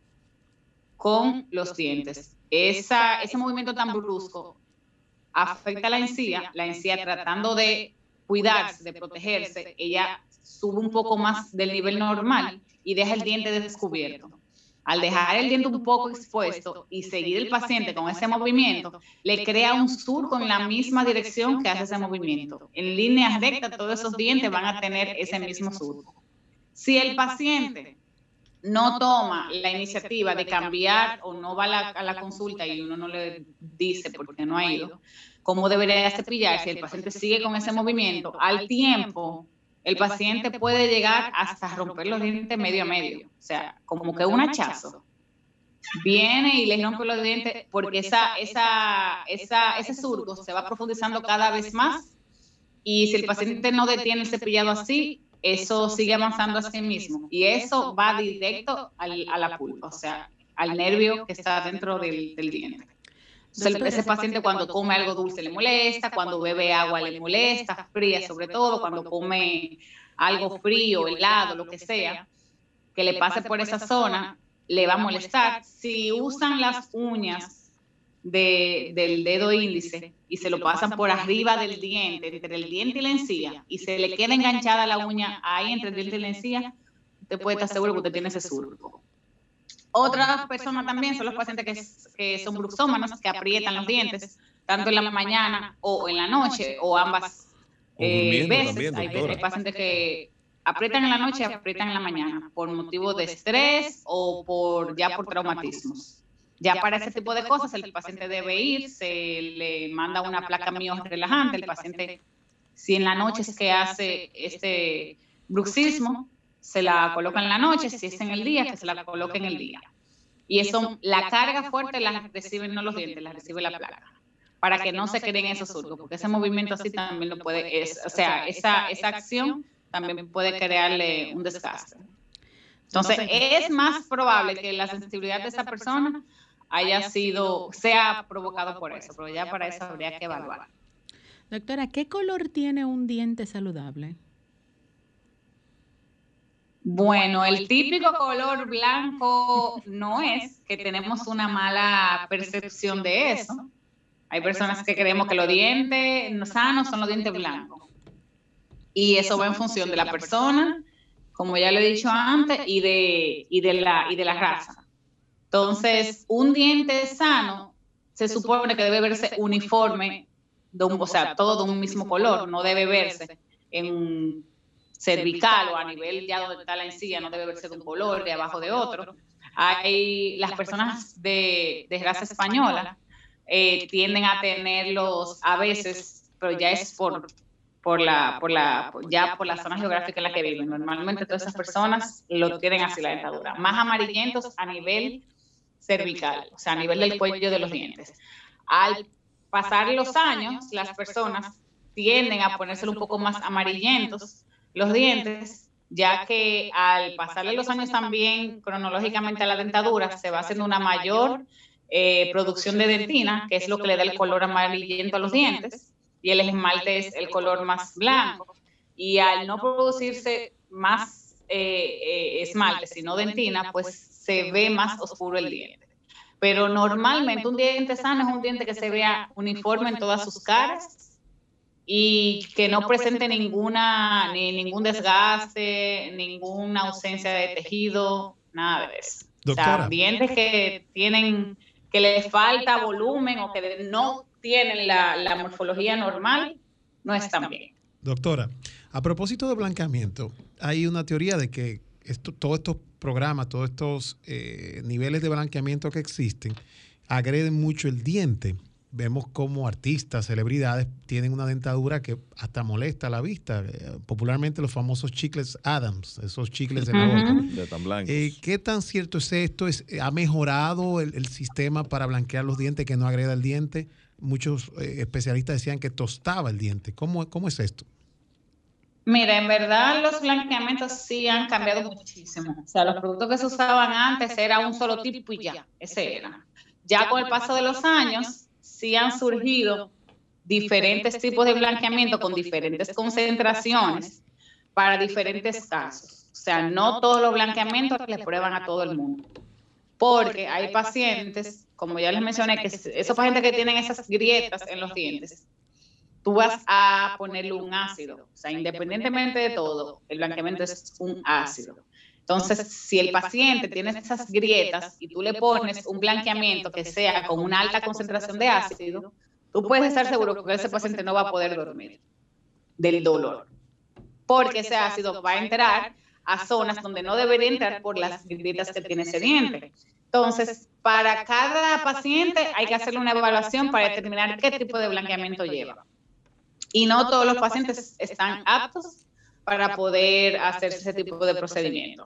con los dientes. Esa, ese movimiento tan brusco afecta a la encía, la encía tratando de cuidarse, de protegerse, ella sube un poco más del nivel normal y deja el diente descubierto. Al dejar el diente un poco expuesto y seguir el paciente con ese movimiento, le crea un surco en la misma dirección que hace ese movimiento. En línea recta, todos esos dientes van a tener ese mismo surco. Si el paciente no toma la iniciativa de cambiar o no va a la, consulta y uno no le dice por qué no ha ido, cómo debería cepillarse, el paciente sigue con ese movimiento, al tiempo el paciente puede llegar hasta romper los dientes medio a medio, o sea, como que un hachazo. Viene y le rompe los dientes porque esa, esa, esa, ese surco se va profundizando cada vez más y si el paciente no detiene el cepillado así, eso sigue avanzando a sí mismo. y eso va directo al, a la pulpa, o sea, al nervio que está dentro del, del diente ese paciente cuando come algo dulce le molesta, cuando bebe agua le molesta, fría sobre todo, cuando come algo frío, helado, lo que sea, que le pase por esa zona, le va a molestar. Si usan las uñas del dedo índice y se lo pasan por arriba del diente, entre el diente y la encía, y se le queda enganchada la uña ahí entre el diente y la encía, usted puede estar seguro que usted tiene ese surco. Otras personas también son los pacientes que, son bruxómanos, que aprietan los dientes, tanto en la mañana o en la noche, o ambas eh, veces. hay, pacientes que aprietan en la noche y aprietan en la mañana, por motivo de estrés o por ya por traumatismos. Ya para ese tipo de cosas el paciente debe ir, se le manda una placa mío relajante, el paciente, si en la noche es que hace este bruxismo, se la coloca en la noche, si es en el día, que se la coloque en el día. Y eso, la carga fuerte la reciben no los dientes, la recibe la placa, para que no se queden esos surcos, porque ese movimiento así también lo puede, o sea, esa, esa acción también puede crearle un desgaste. Entonces, es más probable que la sensibilidad de esa persona haya sido, sea provocado por eso, pero ya para eso habría que evaluar. Doctora, ¿qué color tiene un diente saludable? Bueno, el típico color blanco no es, que tenemos una mala percepción de eso. Hay personas que creemos que los dientes sanos son los dientes blancos. Y eso va en función de la persona, como ya lo he dicho antes, y de, y de, la, y de la raza. Entonces, un diente sano se supone que debe verse uniforme, de un, o sea, todo de un mismo color, no debe verse en cervical o a nivel ya donde está la encía no debe verse de un color, de abajo de otro. Hay las personas de, de raza española eh, tienden a tenerlos a veces, pero ya es por por la, por la, ya por la zona geográfica en la que viven. Normalmente todas esas personas lo tienen así la dentadura. Más amarillentos a nivel cervical, o sea, a nivel del cuello de los dientes. Al pasar los años, las personas tienden a ponérselo un poco más amarillentos los dientes, ya que al pasarle los años también cronológicamente a la dentadura se va haciendo una mayor eh, producción de dentina, que es lo que le da el color amarillento a los dientes, y el esmalte es el color más blanco. Y al no producirse más eh, eh, esmalte, sino dentina, pues se ve más oscuro el diente. Pero normalmente un diente sano es un diente que se vea uniforme en todas sus caras y que no presente ninguna, ni ningún desgaste, ninguna ausencia de tejido, nada de eso. Doctora. O sea, dientes que tienen, que les falta volumen o que no tienen la, la morfología normal, no están bien. Doctora, a propósito de blanqueamiento, hay una teoría de que esto, todos estos programas, todos estos eh, niveles de blanqueamiento que existen, agreden mucho el diente vemos como artistas, celebridades tienen una dentadura que hasta molesta a la vista. Eh, popularmente los famosos chicles Adams, esos chicles de la boca. De tan blancos. Eh, ¿Qué tan cierto es esto? ¿Es, ¿Ha mejorado el, sistema para blanquear los dientes que no agreda el diente? Muchos eh, especialistas decían que tostaba el diente. ¿Cómo, ¿Cómo es esto? Mira, en verdad los blanqueamientos sí han cambiado muchísimo. O sea, los productos que se usaban antes era un solo tipo y ya, ese era. Ya con el paso de los años, sí han surgido diferentes tipos de blanqueamiento con diferentes concentraciones para diferentes casos. O sea, no todos los blanqueamientos les prueban a todo el mundo. Porque hay pacientes, como ya les mencioné, que esos pacientes que tienen esas grietas en los dientes, tú vas a ponerle un ácido. O sea, independientemente de todo, el blanqueamiento es un ácido. Entonces, si el paciente tiene esas grietas y tú le pones un blanqueamiento que sea con una alta concentración de ácido, tú puedes estar seguro que ese paciente no va a poder dormir del dolor, porque ese ácido va a entrar a zonas donde no debería entrar por las grietas que tiene ese diente. Entonces, para cada paciente hay que hacerle una evaluación para determinar qué tipo de blanqueamiento lleva. Y no todos los pacientes están aptos para poder hacer ese tipo de procedimiento.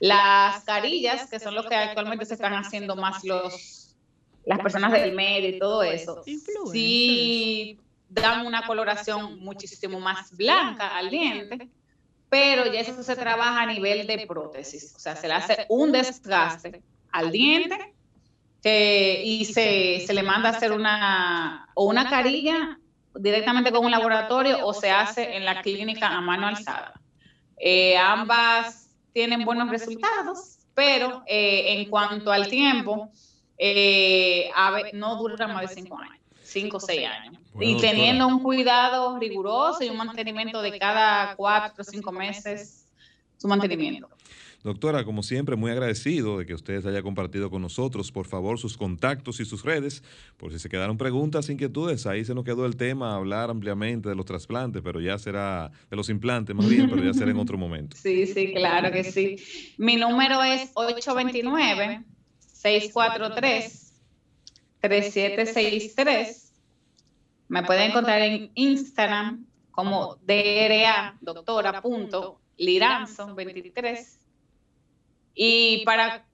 Las carillas, que son lo que actualmente se están haciendo más los las personas del medio y todo eso, sí dan una coloración muchísimo más blanca al diente, pero ya eso se trabaja a nivel de prótesis, o sea, se le hace un desgaste al diente y se, se le manda a hacer una, o una carilla directamente con un laboratorio o se hace en la clínica a mano alzada. Eh, ambas tienen buenos resultados, pero eh, en cuanto al tiempo, eh, no duran más de cinco años, cinco o seis años. y teniendo un cuidado riguroso y un mantenimiento de cada cuatro o cinco meses, su mantenimiento. Doctora, como siempre, muy agradecido de que usted haya compartido con nosotros, por favor, sus contactos y sus redes, por si se quedaron preguntas, inquietudes, ahí se nos quedó el tema, hablar ampliamente de los trasplantes, pero ya será, de los implantes más bien, pero ya será en otro momento. Sí, sí, claro que sí. Mi número es 829 643 3763. Me pueden encontrar en Instagram como DRA, doctora, punto, Liranzo 23. Y para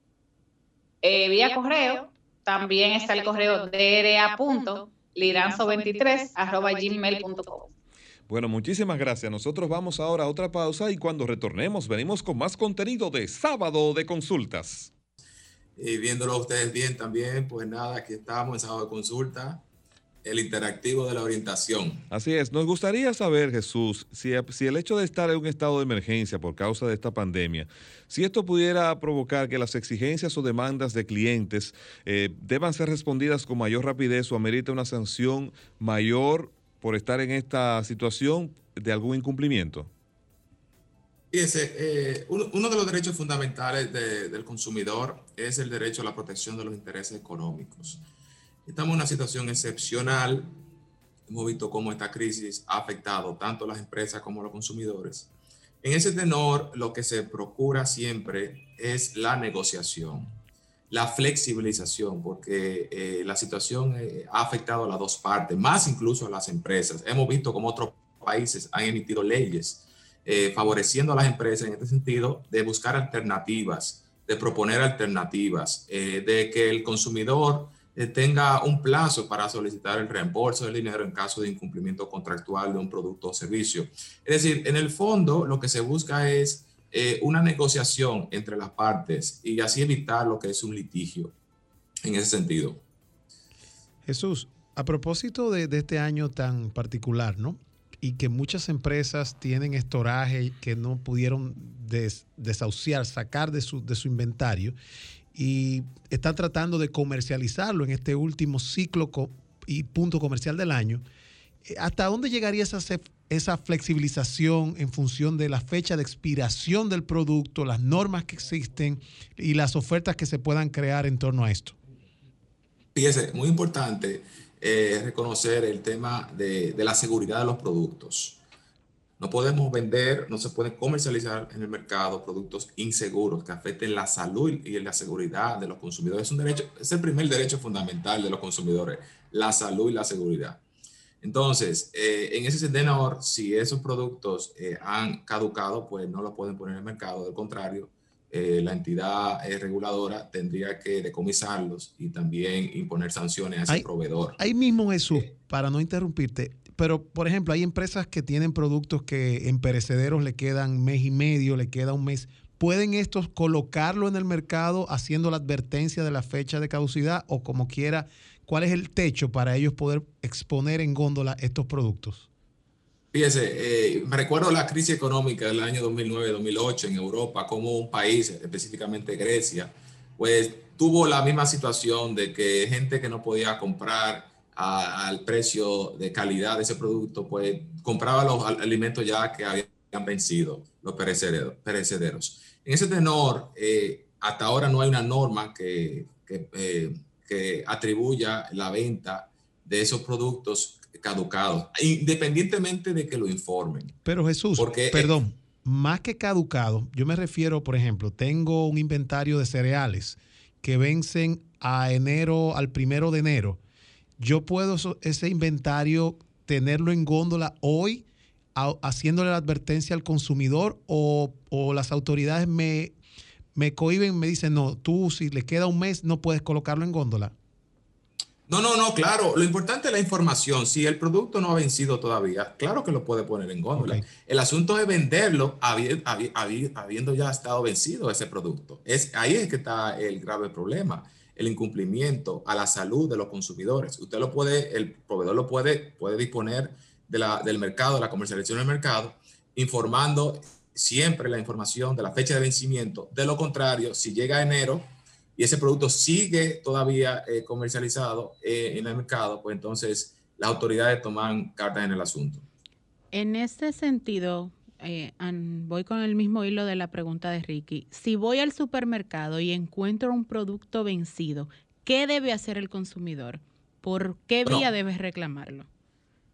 eh, vía correo, también está el correo dra.liranzo23 arroba gmail.com. Bueno, muchísimas gracias. Nosotros vamos ahora a otra pausa y cuando retornemos venimos con más contenido de sábado de consultas. Y viéndolo ustedes bien también, pues nada, aquí estamos en sábado de consulta el interactivo de la orientación. Así es, nos gustaría saber, Jesús, si, si, el hecho de estar en un estado de emergencia por causa de esta pandemia, si esto pudiera provocar que las exigencias o demandas de clientes eh, deban ser respondidas con mayor rapidez o amerita una sanción mayor por estar en esta situación de algún incumplimiento. Fíjese, eh, uno, de los derechos fundamentales del consumidor es el derecho a la protección de los intereses económicos. Estamos en una situación excepcional. Hemos visto cómo esta crisis ha afectado tanto a las empresas como a los consumidores. En ese tenor, lo que se procura siempre es la negociación, la flexibilización, porque eh, la situación eh, ha afectado a las dos partes, más incluso a las empresas. Hemos visto cómo otros países han emitido leyes eh, favoreciendo a las empresas en este sentido de buscar alternativas, de proponer alternativas, de que el consumidor eh, tenga un plazo para solicitar el reembolso del dinero en caso de incumplimiento contractual de un producto o servicio. Es decir, en el fondo lo que se busca es eh, una negociación entre las partes y así evitar lo que es un litigio en ese sentido. Jesús, a propósito de, este año tan particular, ¿no? Y que muchas empresas tienen estoraje que no pudieron desahuciar, sacar de su inventario y están tratando de comercializarlo en este último ciclo y punto comercial del año. Eh, ¿Hasta dónde llegaría esa, esa flexibilización en función de la fecha de expiración del producto, las normas que existen y las ofertas que se puedan crear en torno a esto? Fíjese, muy importante eh, reconocer el tema de, de la seguridad de los productos. No podemos vender, no se puede comercializar en el mercado productos inseguros que afecten la salud y la seguridad de los consumidores. Es un derecho, es el primer derecho fundamental de los consumidores, la salud y la seguridad. Entonces, eh, en ese sentido, si esos productos eh, han caducado, pues no los pueden poner en el mercado. Del contrario, eh, la entidad reguladora tendría que decomisarlos y también imponer sanciones a ese proveedor. Ahí mismo, Jesús, para no interrumpirte, pero, por ejemplo, hay empresas que tienen productos que en perecederos le quedan mes y medio, le queda un mes. ¿Pueden estos colocarlo en el mercado haciendo la advertencia de la fecha de caducidad o como quiera? ¿Cuál es el techo para ellos poder exponer en góndola estos productos? Fíjese, eh, me recuerdo la crisis económica del año 2009-2008 en Europa, como un país, específicamente Grecia, pues tuvo la misma situación de que gente que no podía comprar al precio de calidad de ese producto, pues compraba los alimentos ya que habían vencido, los perecederos. En ese tenor, eh, hasta ahora no hay una norma que, eh, que, atribuya la venta de esos productos caducados, independientemente de que lo informen. Pero Jesús, Porque, perdón, más que caducado, yo me refiero, por ejemplo, tengo un inventario de cereales que vencen a enero, al primero de enero yo puedo ese inventario tenerlo en góndola hoy haciéndole la advertencia al consumidor o, las autoridades me, me cohiben, me dicen, no, tú si le queda un mes no puedes colocarlo en góndola. No, no, no, claro. Lo importante es la información. Si el producto no ha vencido todavía, claro que lo puede poner en góndola. El asunto es venderlo habiendo ya estado vencido ese producto. Es, ahí es que está el grave problema el incumplimiento a la salud de los consumidores. Usted lo puede, el proveedor lo puede, puede disponer de la, del mercado, de la comercialización del mercado, informando siempre la información de la fecha de vencimiento. De lo contrario, si llega enero y ese producto sigue todavía eh, comercializado eh, en el mercado, pues entonces las autoridades toman cartas en el asunto. En este sentido, eh, voy con el mismo hilo de la pregunta de Ricky. Si voy al supermercado y encuentro un producto vencido, ¿qué debe hacer el consumidor? ¿Por qué vía debes reclamarlo?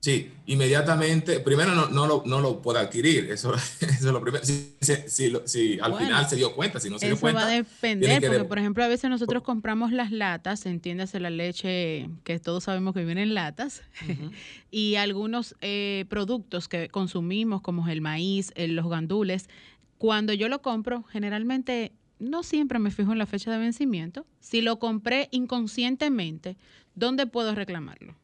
Sí, inmediatamente, primero no, no, lo, no lo puede adquirir, eso, es lo primero. Si, si, al final se dio cuenta, si no se dio cuenta. Eso va a depender, porque por ejemplo a veces nosotros compramos las latas, entiéndase la leche que todos sabemos que viene en latas, y algunos eh, productos que consumimos como el maíz, los gandules, cuando yo lo compro, generalmente no siempre me fijo en la fecha de vencimiento. Si lo compré inconscientemente, ¿dónde puedo reclamarlo?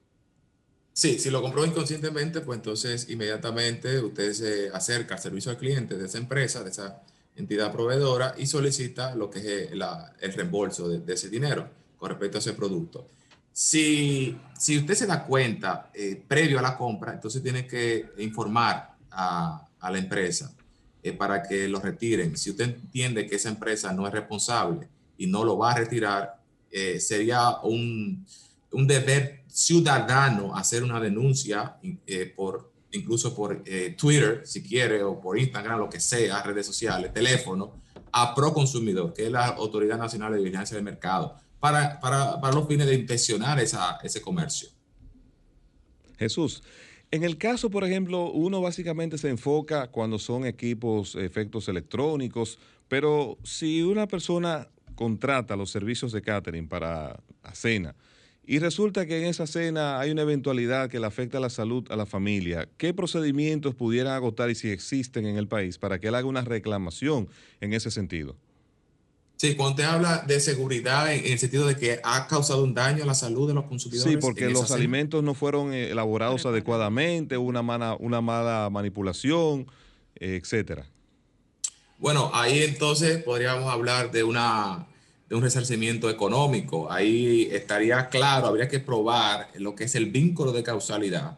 Sí, si lo compró inconscientemente, pues entonces inmediatamente usted se acerca al servicio al cliente de esa empresa, de esa entidad proveedora y solicita lo que es el reembolso de, ese dinero con respecto a ese producto. Si, si usted se da cuenta eh, previo a la compra, entonces tiene que informar a, a la empresa eh, para que lo retiren. Si usted entiende que esa empresa no es responsable y no lo va a retirar, eh, sería un, un deber ciudadano hacer una denuncia eh, por incluso por eh, Twitter, si quiere, o por Instagram, lo que sea, redes sociales, teléfono, a Proconsumidor, que es la Autoridad Nacional de Vigilancia del Mercado, para, para, para los fines de inspeccionar esa, ese comercio. Jesús, en el caso, por ejemplo, uno básicamente se enfoca cuando son equipos, efectos electrónicos, pero si una persona contrata los servicios de catering para la cena, y resulta que en esa cena hay una eventualidad que le afecta a la salud a la familia, ¿qué procedimientos pudieran agotar y si existen en el país para que él haga una reclamación en ese sentido? Sí, cuando te habla de seguridad en, el sentido de que ha causado un daño a la salud de los consumidores. Sí, porque los alimentos no fueron eh, elaborados adecuadamente, una mala, una mala manipulación, etcétera. Bueno, ahí entonces podríamos hablar de una de un resarcimiento económico. Ahí estaría claro, habría que probar lo que es el vínculo de causalidad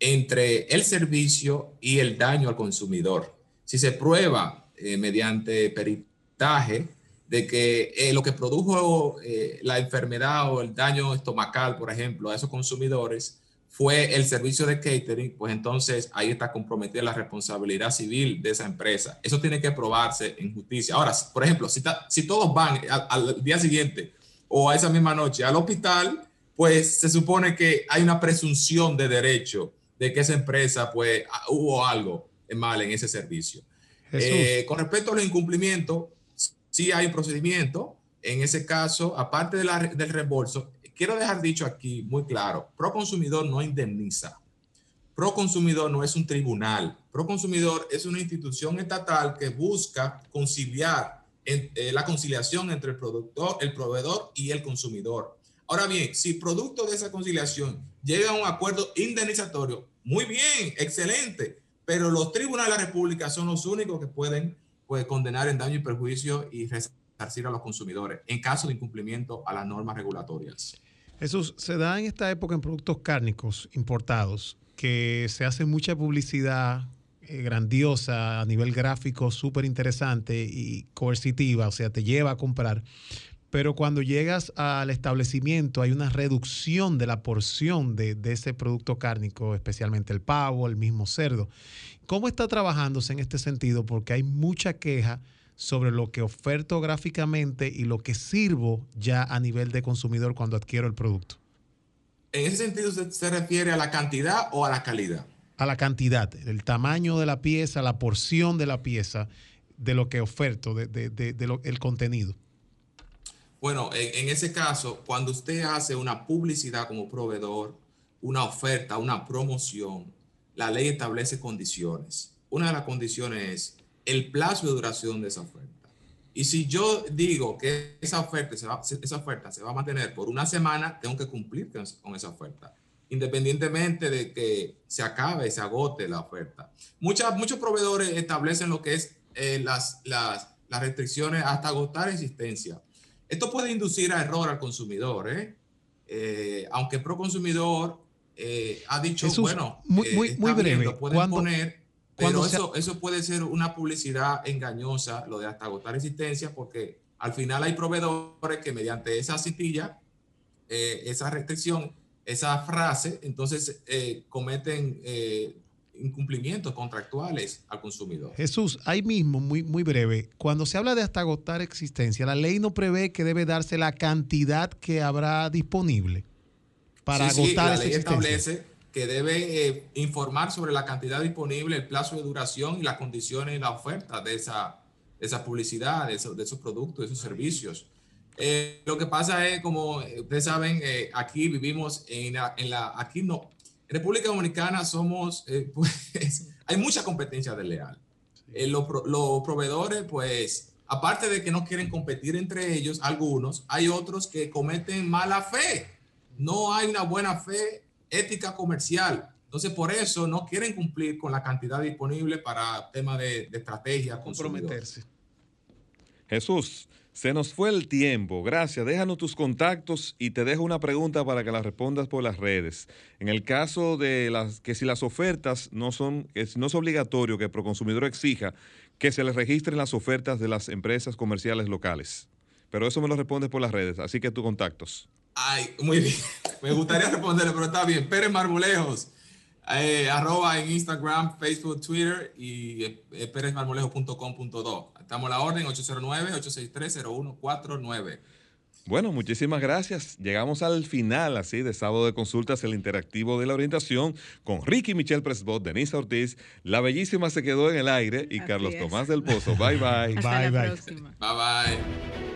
entre el servicio y el daño al consumidor. Si se prueba eh, mediante peritaje de que eh, lo que produjo eh, la enfermedad o el daño estomacal, por ejemplo, a esos consumidores fue el servicio de catering, pues entonces ahí está comprometida la responsabilidad civil de esa empresa. Eso tiene que probarse en justicia. Ahora, por ejemplo, si, si todos van al, día siguiente o a esa misma noche al hospital, pues se supone que hay una presunción de derecho de que esa empresa, pues, ah, hubo algo mal en ese servicio. Eh, con respecto a los incumplimientos, sí hay un procedimiento. En ese caso, aparte de del reembolso, quiero dejar dicho aquí muy claro, Proconsumidor no indemniza. Proconsumidor no es un tribunal. Proconsumidor es una institución estatal que busca conciliar eh, la conciliación entre el productor, el proveedor y el consumidor. Ahora bien, si producto de esa conciliación llega a un acuerdo indemnizatorio, muy bien, excelente, pero los tribunales de la República son los únicos que pueden pues, condenar en daño y perjuicio y resarcir a los consumidores en caso de incumplimiento a las normas regulatorias. Jesús, se da en esta época en productos cárnicos importados que se hace mucha publicidad eh, grandiosa a nivel gráfico, súper interesante y coercitiva, o sea, te lleva a comprar. Pero cuando llegas al establecimiento hay una reducción de la porción de, de ese producto cárnico, especialmente el pavo, el mismo cerdo. ¿Cómo está trabajándose en este sentido? Porque hay mucha queja sobre lo que oferto gráficamente y lo que sirvo ya a nivel de consumidor cuando adquiero el producto. En ese sentido, ¿se refiere a la cantidad o a la calidad? A la cantidad, el tamaño de la pieza, la porción de la pieza, de lo que oferto, de, de, el contenido. Bueno, en, en ese caso, cuando usted hace una publicidad como proveedor, una oferta, una promoción, la ley establece condiciones. Una de las condiciones es el plazo de duración de esa oferta. Y si yo digo que esa oferta se va, esa oferta se va a mantener por una semana, tengo que cumplir con esa oferta, independientemente de que se acabe, se agote la oferta. Muchas, muchos proveedores establecen lo que es eh, las, las, las, restricciones hasta agotar existencia. Esto puede inducir a error al consumidor, ¿eh? Eh, aunque pro consumidor ha dicho, bueno, muy, muy, muy breve. pueden poner pero eso, eso puede ser una publicidad engañosa, lo de hasta agotar existencia, porque al final hay proveedores que mediante esa citilla, eh, esa restricción, esa frase, entonces eh, cometen eh, incumplimientos contractuales al consumidor. Jesús, ahí mismo, muy, muy breve, cuando se habla de hasta agotar existencia, la ley no prevé que debe darse la cantidad que habrá disponible para agotar sí, la ley establece que debe eh, informar sobre la cantidad disponible, el plazo de duración y las condiciones y la oferta de esa, esa publicidad, de, de esos productos, de esos servicios. Eh, lo que pasa es, como ustedes saben, eh, aquí vivimos en la, en la, aquí no, en República Dominicana somos, pues, hay mucha competencia desleal. los, los proveedores, pues, aparte de que no quieren competir entre ellos, algunos, hay otros que cometen mala fe. No hay una buena fe ética comercial. Entonces, por eso no quieren cumplir con la cantidad disponible para tema de, de estrategia. Comprometerse. Jesús, se nos fue el tiempo. Gracias. Déjanos tus contactos y te dejo una pregunta para que la respondas por las redes. En el caso de las que si las ofertas no son, no es obligatorio que el Proconsumidor exija que se les registren las ofertas de las empresas comerciales locales. Pero eso me lo respondes por las redes, así que tus contactos. Ay, muy bien. Me gustaría responderle, pero está bien. Pérez Marmolejos, eh, arroba en Instagram, Facebook, Twitter y eh, pérezmarmolejo.com.do. Estamos a la orden 809-863-0149. Bueno, muchísimas gracias. Llegamos al final, así, de sábado de consultas, el interactivo de la orientación con Ricky Michelle Presbot, Denise Ortiz. La bellísima se quedó en el aire y Carlos Tomás del Pozo. Bye, bye. Hasta Bye, la bye. próxima. Bye bye.